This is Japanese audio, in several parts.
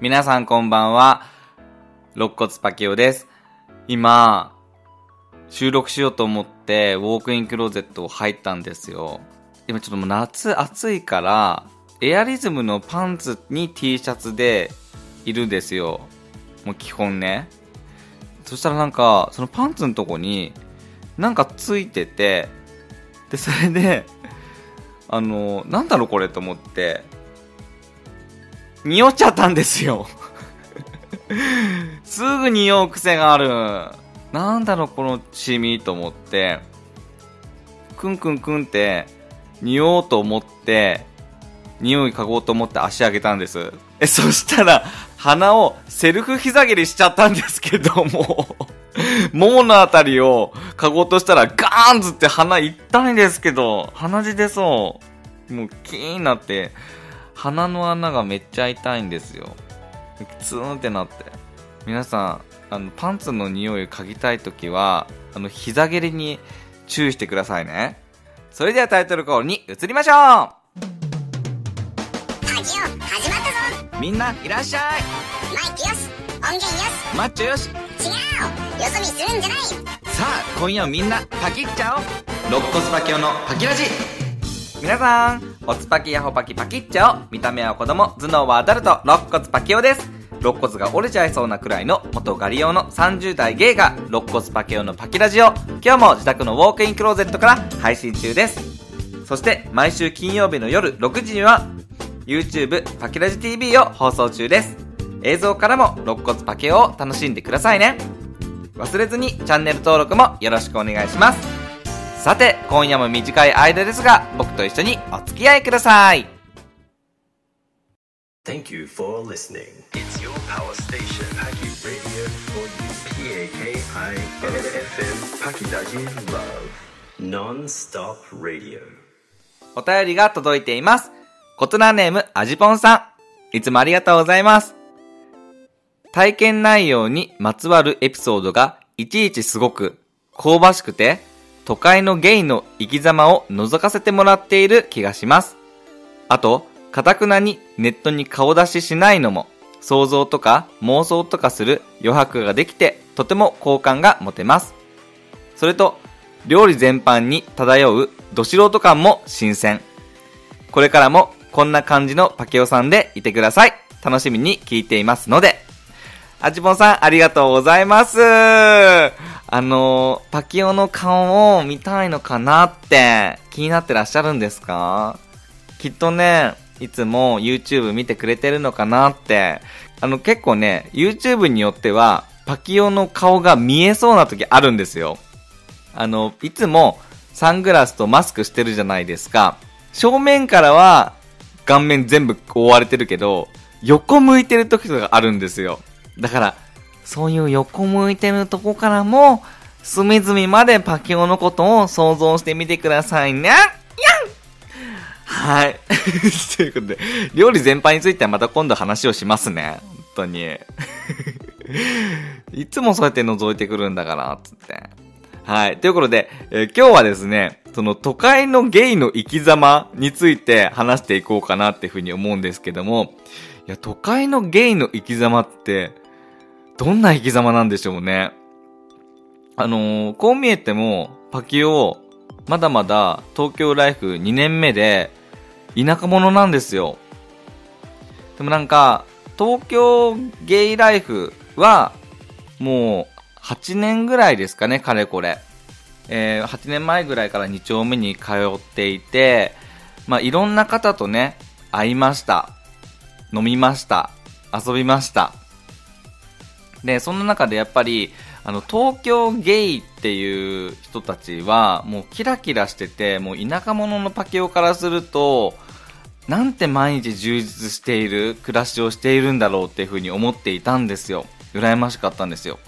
皆さんこんばんは。肋骨パキオです。今、収録しようと思って、ウォークインクローゼットを入ったんですよ。今ちょっともう夏暑いから、エアリズムのパンツに T シャツでいるんですよ。もう基本ね。そしたらなんか、そのパンツのとこに、なんかついてて、で、それで、あの、なんだろうこれと思って、匂っちゃったんですよ。すぐ匂う癖がある。なんだろうこのシミと思って、くんくんくんって、匂おうと思って、匂い嗅ごうと思って足上げたんです。え、そしたら、鼻をセルフ膝蹴りしちゃったんですけども、もものあたりを嗅ごうとしたらガーンズって鼻痛いんですけど、鼻血出そう。もうキーンなって、鼻の穴がめっちゃ痛いんですよ。ツーンってなって。皆さん、あの、パンツの匂いを嗅ぎたいときは、あの、膝蹴りに注意してくださいね。それではタイトルコールに移りましょラジオ始まったぞ。うみんないらっしゃい。マイクよし。音源よし。マッチョよし。違う。よそ見するんじゃない。さあ、今夜はみんなパキっちゃおう。肋骨パキオのパキラジ。皆さん、おつパキヤホパキパキっちゃお見た目は子供、頭脳はアダルト、肋骨パキオです。肋骨が折れちゃいそうなくらいの元ガリオの30代ゲイが肋骨パキオのパキラジオ今日も自宅のウォークインクローゼットから配信中です。そして毎週金曜日の夜6時には YouTube パキラジ TV を放送中です。映像からも肋骨パキオを楽しんでくださいね。忘れずにチャンネル登録もよろしくお願いします。さて、今夜も短い間ですが、僕と一緒にお付き合いください。Thank you for listening. It's your power station, Paki Radio for you. P-A-K-I FM Pakidaji Love. Non-stop radio. お便りが届いています。コトナーネーム、アジポンさん。いつもありがとうございます。体験内容にまつわるエピソードがいちいちすごく香ばしくて、都会のゲイの生き様を覗かせてもらっている気がします。あと、かたくなにネットに顔出ししないのも、想像とか妄想とかする余白ができて、とても好感が持てます。それと、料理全般に漂うど素人感も新鮮。これからもこんな感じのパケオさんでいてください。楽しみに聞いていますので。あちぽんさん、ありがとうございます。あの、パキオの顔を見たいのかなって気になってらっしゃるんですか？きっとね、いつも YouTube 見てくれてるのかなって。あの結構ね、YouTube によっては、パキオの顔が見えそうな時あるんですよ。あの、いつもサングラスとマスクしてるじゃないですか。正面からは顔面全部覆われてるけど、横向いてる時とかあるんですよ。だから、そういう横向いてるとこからも、隅々までパキオのことを想像してみてくださいね。やんはい。ということで、料理全般についてはまた今度話をしますね。本当に。いつもそうやって覗いてくるんだから、つって。はい。ということで、えー今日はですね、その都会のゲイの生き様について話していこうかなっていうふうに思うんですけども、いや、都会のゲイの生き様って、どんな生き様なんでしょうね。あのーこう見えても、パキオ、まだまだ東京ライフ2年目で、田舎者なんですよ。でもなんか、東京ゲイライフは、もう、8年ぐらいですかね、かれこれ。えー8年前ぐらいから2丁目に通っていて、まあ、いろんな方とね、会いました。飲みました。遊びました。で、そんな中でやっぱり、あの、東京ゲイっていう人たちは、もうキラキラしてて、もう田舎者のパケオからすると、なんて毎日充実している暮らしをしているんだろうっていうふうに思っていたんですよ。羨ましかったんですよ。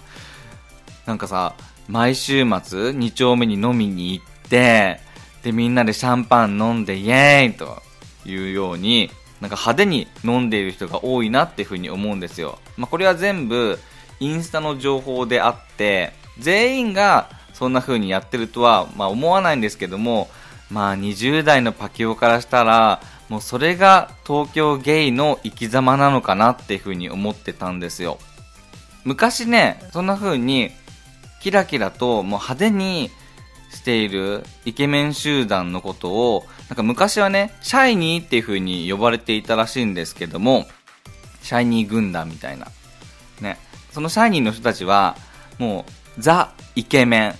なんかさ、毎週末2丁目に飲みに行って、で、みんなでシャンパン飲んでイエーイというように、なんか派手に飲んでいる人が多いなっていうふうに思うんですよ。まあ、これは全部インスタの情報であって、全員がそんな風にやってるとは、まあ、思わないんですけども、まあ、20代のパキオからしたら、もうそれが東京ゲイの生き様なのかなっていうふうに思ってたんですよ。昔ね、そんな風にキラキラともう派手にしているイケメン集団のことを、なんか昔はね、シャイニーっていう風に呼ばれていたらしいんですけども、シャイニー軍団みたいな。ね。そのシャイニーの人たちは、もう、ザ・イケメン。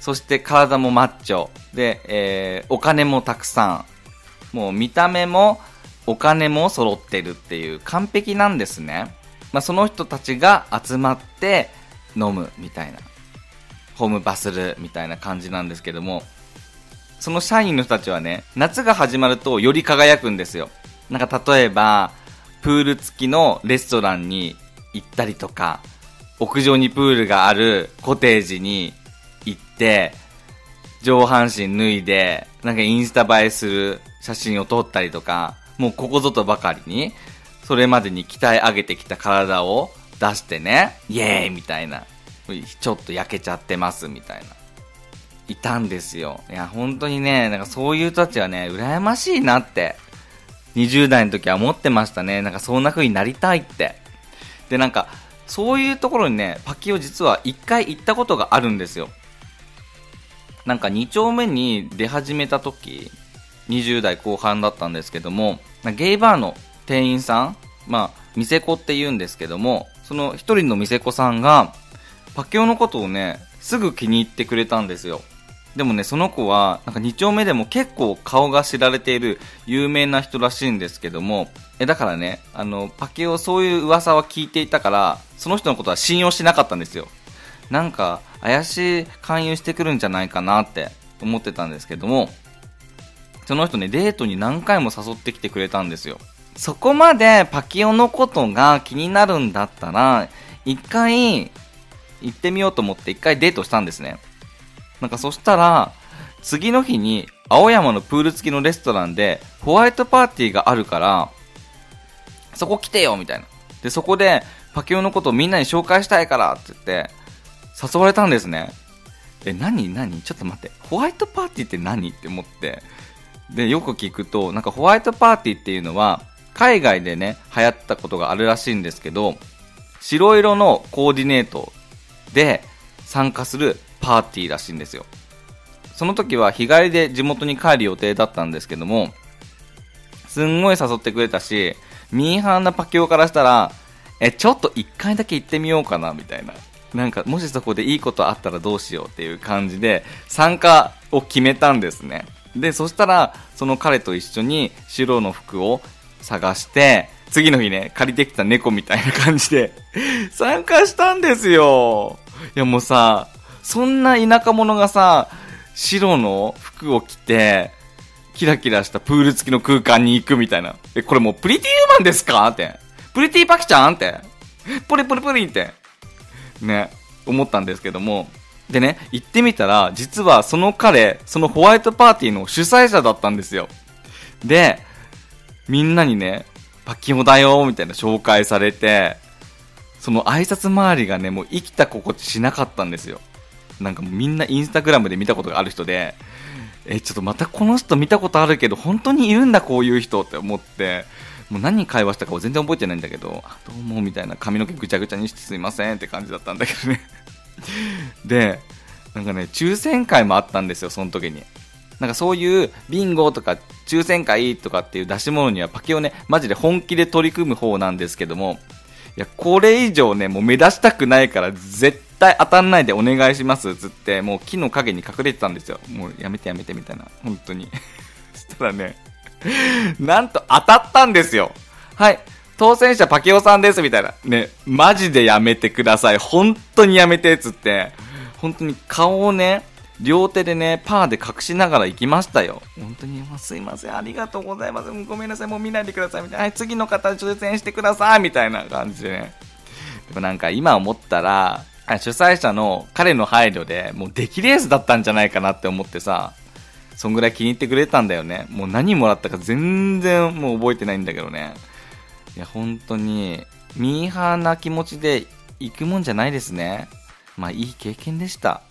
そして体もマッチョ。で、えー、お金もたくさん。もう見た目も、お金も揃ってるっていう完璧なんですね。まあ、その人たちが集まって飲むみたいな。ホームバスるみたいな感じなんですけども、その社員の人たちはね、夏が始まるとより輝くんですよ。なんか例えば、プール付きのレストランに行ったりとか、屋上にプールがあるコテージに行って、上半身脱いで、なんかインスタ映えする写真を撮ったりとか、もうここぞとばかりに、それまでに鍛え上げてきた体を出してね、イエーイみたいな。ちょっと焼けちゃってますみたいな。いたんですよ。いや、本当にね、なんかそういう人たちはね、羨ましいなって、20代の時は思ってましたね。なんかそんな風になりたいって。で、なんか、そういうところにね、パキオ実は1回行ったことがあるんですよ。なんか2丁目に出始めた時、20代後半だったんですけども、ゲイバーの店員さん、まあ、店子って言うんですけども、その一人の店子さんが、パキオのことをね、すぐ気に入ってくれたんですよ。でもね、その子は、なんか2丁目でも結構顔が知られている有名な人らしいんですけども、え、だからね、あの、パケオそういう噂は聞いていたから、その人のことは信用しなかったんですよ。なんか、怪しい勧誘してくるんじゃないかなって思ってたんですけども、その人ね、デートに何回も誘ってきてくれたんですよ。そこまでパキオのことが気になるんだったら、一回行ってみようと思って一回デートしたんですね。なんかそしたら、次の日に青山のプール付きのレストランでホワイトパーティーがあるから、そこ来てよみたいな。で、そこでパキオのことをみんなに紹介したいからって言って誘われたんですね。え、何何？ちょっと待って。ホワイトパーティーって何？って思って。で、よく聞くと、なんかホワイトパーティーっていうのは、海外でね、流行ったことがあるらしいんですけど、白色のコーディネートで参加するパーティーらしいんですよ。その時は日帰りで地元に帰る予定だったんですけども、すんごい誘ってくれたし、ミーハーなパキオからしたら、え、ちょっと一回だけ行ってみようかな、みたいな。なんか、もしそこでいいことあったらどうしようっていう感じで、参加を決めたんですね。で、そしたら、その彼と一緒に白の服を探して、次の日ね、借りてきた猫みたいな感じで参加したんですよ。いやもうさ、そんな田舎者がさ、白の服を着て、キラキラしたプール付きの空間に行くみたいな。え、これもうプリティウーマンですか？って。プリティパキちゃん？って。ポリポリポリって。ね、思ったんですけども。でね、行ってみたら、実はその彼、そのホワイトパーティーの主催者だったんですよ。で、みんなにね、パキモだよ、みたいな紹介されて、その挨拶回りがね、もう生きた心地しなかったんですよ。なんかみんなインスタグラムで見たことがある人で、え、ちょっとまたこの人見たことあるけど、本当にいるんだ、こういう人って思って、もう何会話したかを全然覚えてないんだけど、どうも、みたいな髪の毛ぐちゃぐちゃにしてすいませんって感じだったんだけどね で、なんかね、抽選会もあったんですよ、その時に。なんかそういうビンゴとか抽選会とかっていう出し物にはパケをね、マジで本気で取り組む方なんですけども、いや、これ以上ね、もう目指したくないから絶対当たんないでお願いしますつって、もう木の陰に隠れてたんですよ。もうやめてやめてみたいな。本当に。そしたらね、なんと当たったんですよ。はい。当選者パケオさんですみたいな。ね、マジでやめてください。本当にやめてつって、本当に顔をね、両手でね、パーで隠しながら行きましたよ。本当に、すいません、ありがとうございます。ごめんなさい、もう見ないでください。みたいな。はい、次の方挑戦してください。みたいな感じでね。でもなんか今思ったら、主催者の彼の配慮で、もう出来レースだったんじゃないかなって思ってさ、そんぐらい気に入ってくれたんだよね。もう何もらったか全然もう覚えてないんだけどね。いや、本当に、ミーハーな気持ちで行くもんじゃないですね。まあいい経験でした。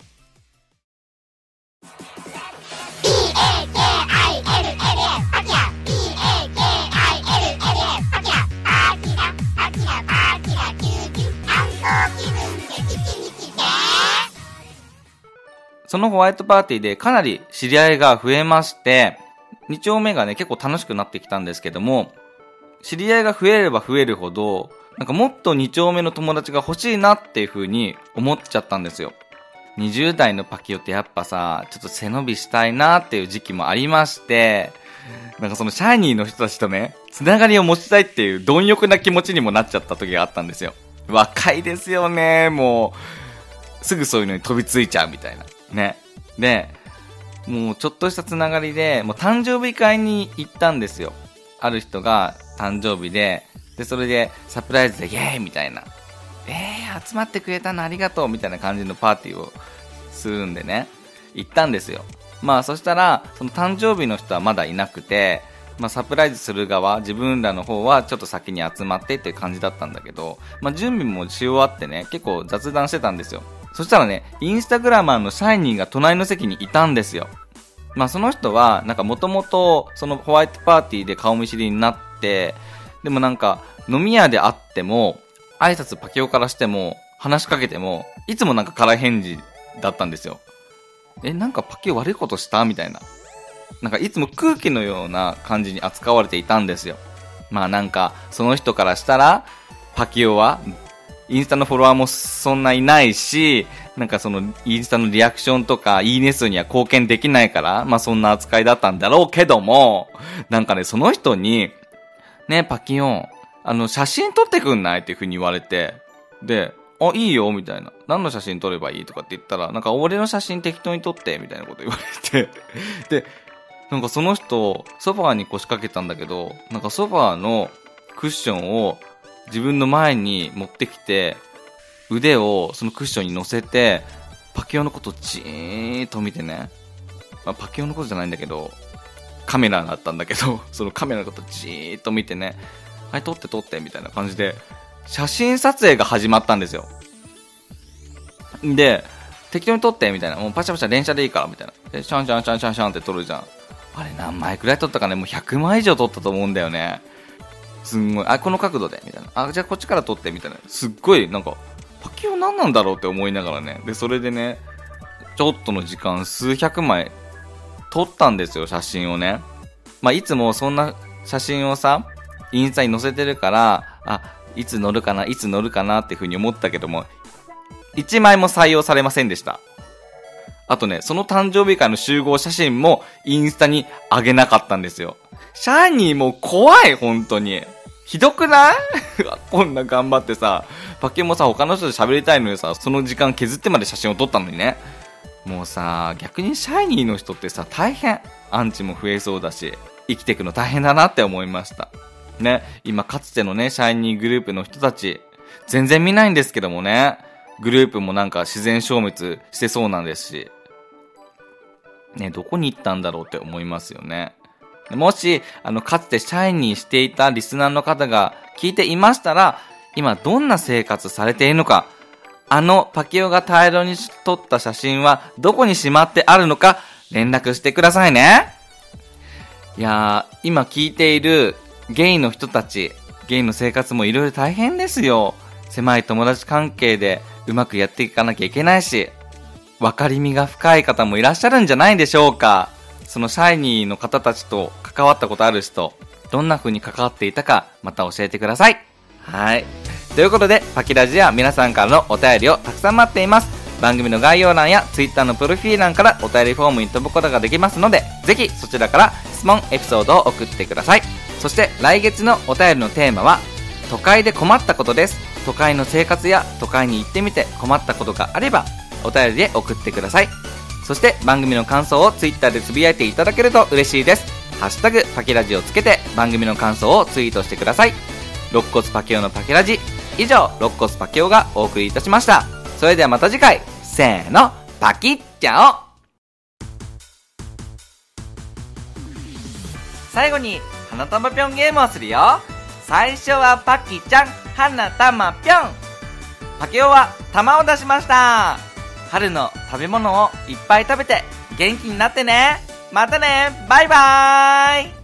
そのホワイトパーティーでかなり知り合いが増えまして、2丁目がね、結構楽しくなってきたんですけども、知り合いが増えれば増えるほど、なんかもっと2丁目の友達が欲しいなっていう風に思っちゃったんですよ。20代のパキオってやっぱさ、ちょっと背伸びしたいなっていう時期もありまして、なんかそのシャイニーの人たちとね、つながりを持ちたいっていう貪欲な気持ちにもなっちゃった時があったんですよ。若いですよね、もう。すぐそういうのに飛びついちゃうみたいな。ね。で、もうちょっとしたつながりで、もう誕生日会に行ったんですよ。ある人が誕生日で、で、それでサプライズでイエーイみたいな。えー、集まってくれたのありがとうみたいな感じのパーティーをするんでね、行ったんですよ。まあそしたら、その誕生日の人はまだいなくて、まあサプライズする側、自分らの方はちょっと先に集まってっていう感じだったんだけど、まあ準備もし終わってね、結構雑談してたんですよ。そしたらね、インスタグラマーのシャイニーが隣の席にいたんですよ。まあその人は、なんかもともとそのホワイトパーティーで顔見知りになって、でもなんか飲み屋で会っても、挨拶パキオからしても、話しかけても、いつもなんか空返事だったんですよ。え、なんかパキオ悪いことした？みたいな。なんかいつも空気のような感じに扱われていたんですよ。まあなんか、その人からしたら、パキオは、インスタのフォロワーもそんないないし、なんかそのインスタのリアクションとかいいね数には貢献できないから、まあそんな扱いだったんだろうけども、なんかね、その人に、ねパキオン、あの、写真撮ってくんないっていう風に言われて、で、あ、いいよ、みたいな。何の写真撮ればいいとかって言ったら、なんか俺の写真適当に撮って、みたいなこと言われて、で、なんかその人、ソファーに腰掛けたんだけど、なんかソファーのクッションを自分の前に持ってきて、腕をそのクッションに乗せて、パキオのことじーっと見てね、まあ、パキオのことじゃないんだけど、カメラだったんだけど、そのカメラのことじーっと見てね、はい、撮って撮って、みたいな感じで、写真撮影が始まったんですよ。で、適当に撮って、みたいな。もうパシャパシャ連写でいいから、みたいな。で、シャンシャンシャンシャンシャンって撮るじゃん。あれ何枚くらい撮ったかね、もう100枚以上撮ったと思うんだよね。すんごい、あ、この角度で、みたいな。あ、じゃあこっちから撮って、みたいな。すっごい、なんか、パキオ何なんだろうって思いながらね。で、それでね、ちょっとの時間、数百枚撮ったんですよ、写真をね。まあ、いつもそんな写真をさ、インスタに載せてるから、あ、いつ載るかな、いつ載るかなっていうふうに思ったけども、一枚も採用されませんでした。あとね、その誕生日会の集合写真もインスタに上げなかったんですよ。シャーニーも怖い、本当に。ひどくない？こんな頑張ってさ、パケもさ、他の人と喋りたいのにさ、その時間削ってまで写真を撮ったのにね。もうさ、逆にシャイニーの人ってさ、大変。アンチも増えそうだし、生きていくの大変だなって思いました。ね、今かつてのね、シャイニーグループの人たち、全然見ないんですけどもね、グループもなんか自然消滅してそうなんですし、ね、どこに行ったんだろうって思いますよね。もし、あの、かつてシャイニーしていたリスナーの方が聞いていましたら、今どんな生活されているのか、あのパキオが大量に撮った写真はどこにしまってあるのか連絡してくださいね。いやー、今聞いているゲイの人たち、ゲイの生活もいろいろ大変ですよ。狭い友達関係でうまくやっていかなきゃいけないし、分かりみが深い方もいらっしゃるんじゃないでしょうか。そのシャイニーの方たちと関わったことある人、どんな風に関わっていたか、また教えてください。はい。ということで、パキラジは皆さんからのお便りをたくさん待っています。番組の概要欄や Twitter のプロフィール欄からお便りフォームに飛ぶことができますので、ぜひそちらから質問、エピソードを送ってください。そして来月のお便りのテーマは、都会で困ったことです。都会の生活や都会に行ってみて困ったことがあれば、お便りで送ってください。そして番組の感想を Twitter でつぶやいていただけると嬉しいです。ハッシュタグパキラジをつけて番組の感想をツイートしてください。肋骨パキオのパキラジ。以上、肋骨パキオがお送りいたしました。それではまた次回、せーの、パキッチャオ最後に、花玉ぴょんゲームをするよ。最初はパキちゃん、花玉ぴょん。パキオは玉を出しました。春の食べ物をいっぱい食べて元気になってね。またね。バイバーイ。